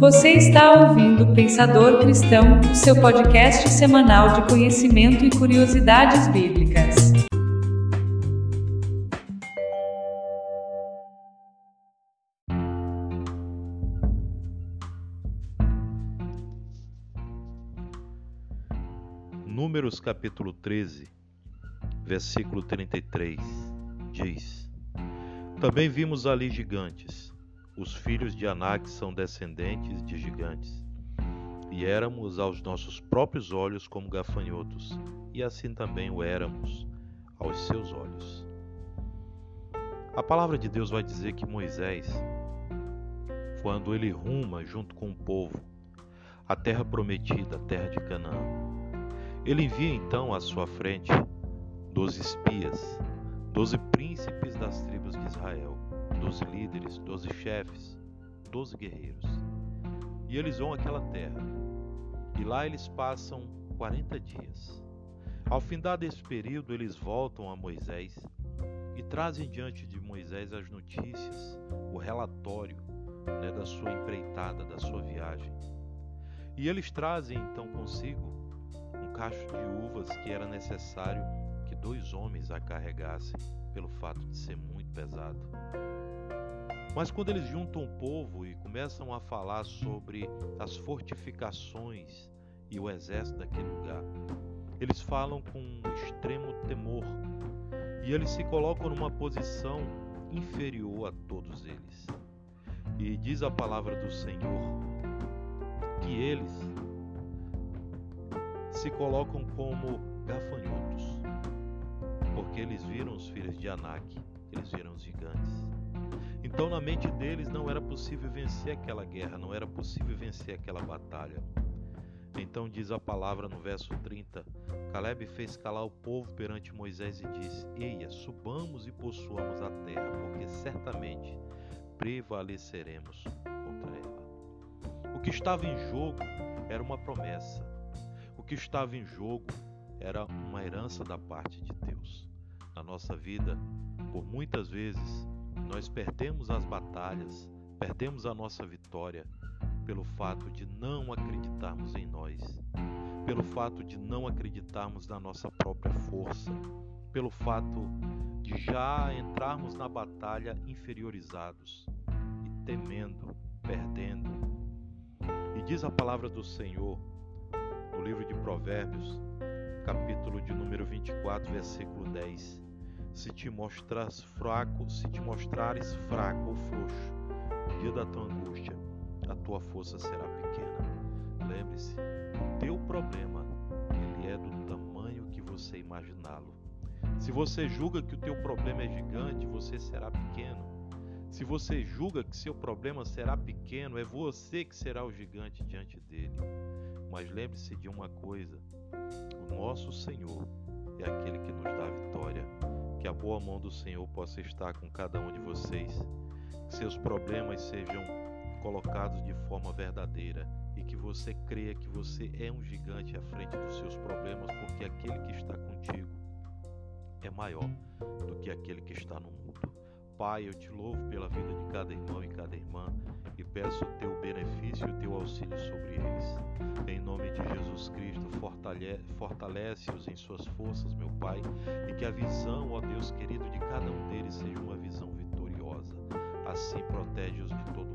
Você está ouvindo Pensador Cristão, o seu podcast semanal de conhecimento e curiosidades bíblicas. Números capítulo 13, versículo 33 diz: Também vimos ali gigantes os filhos de Anak são descendentes de gigantes. E éramos aos nossos próprios olhos como gafanhotos, e assim também o éramos aos seus olhos. A palavra de Deus vai dizer que Moisés, quando ele ruma junto com o povo a terra prometida, a terra de Canaã, ele envia então à sua frente doze espias, doze príncipes das tribos de Israel doze líderes, doze chefes, doze guerreiros. E eles vão àquela terra. E lá eles passam 40 dias. Ao findar desse período, eles voltam a Moisés e trazem diante de Moisés as notícias, o relatório né, da sua empreitada, da sua viagem. E eles trazem então consigo um cacho de uvas que era necessário que dois homens a carregassem, pelo fato de ser muito pesado. Mas quando eles juntam o povo e começam a falar sobre as fortificações e o exército daquele lugar, eles falam com extremo temor e eles se colocam numa posição inferior a todos eles. E diz a palavra do Senhor que eles se colocam como gafanhotos, porque eles viram os filhos de Anak, eles viram os gigantes. Então, na mente deles, não era possível vencer aquela guerra, não era possível vencer aquela batalha. Então, diz a palavra no verso 30: Caleb fez calar o povo perante Moisés e disse: Eia, subamos e possuamos a terra, porque certamente prevaleceremos contra ela. O que estava em jogo era uma promessa. O que estava em jogo era uma herança da parte de Deus. Na nossa vida, por muitas vezes, nós perdemos as batalhas, perdemos a nossa vitória pelo fato de não acreditarmos em nós, pelo fato de não acreditarmos na nossa própria força, pelo fato de já entrarmos na batalha inferiorizados e temendo, perdendo. E diz a palavra do Senhor no livro de Provérbios, capítulo de número 24, versículo 10 se te mostras fraco, se te mostrares fraco ou frouxo, no dia da tua angústia, a tua força será pequena. Lembre-se, o teu problema, ele é do tamanho que você imaginá-lo. Se você julga que o teu problema é gigante, você será pequeno. Se você julga que seu problema será pequeno, é você que será o gigante diante dele. Mas lembre-se de uma coisa: o nosso Senhor é aquele que nos dá vitória. A boa mão do Senhor possa estar com cada um de vocês. Que seus problemas sejam colocados de forma verdadeira e que você creia que você é um gigante à frente dos seus problemas, porque aquele que está contigo é maior do que aquele que está no mundo. Pai, eu te louvo pela vida de cada irmão e cada irmã e peço o teu benefício e o teu auxílio sobre eles. Em nome de Jesus Cristo, fortalece-os em suas forças, meu Pai, e que a visão, ó Deus querido, de cada um deles seja uma visão vitoriosa. Assim protege-os de todo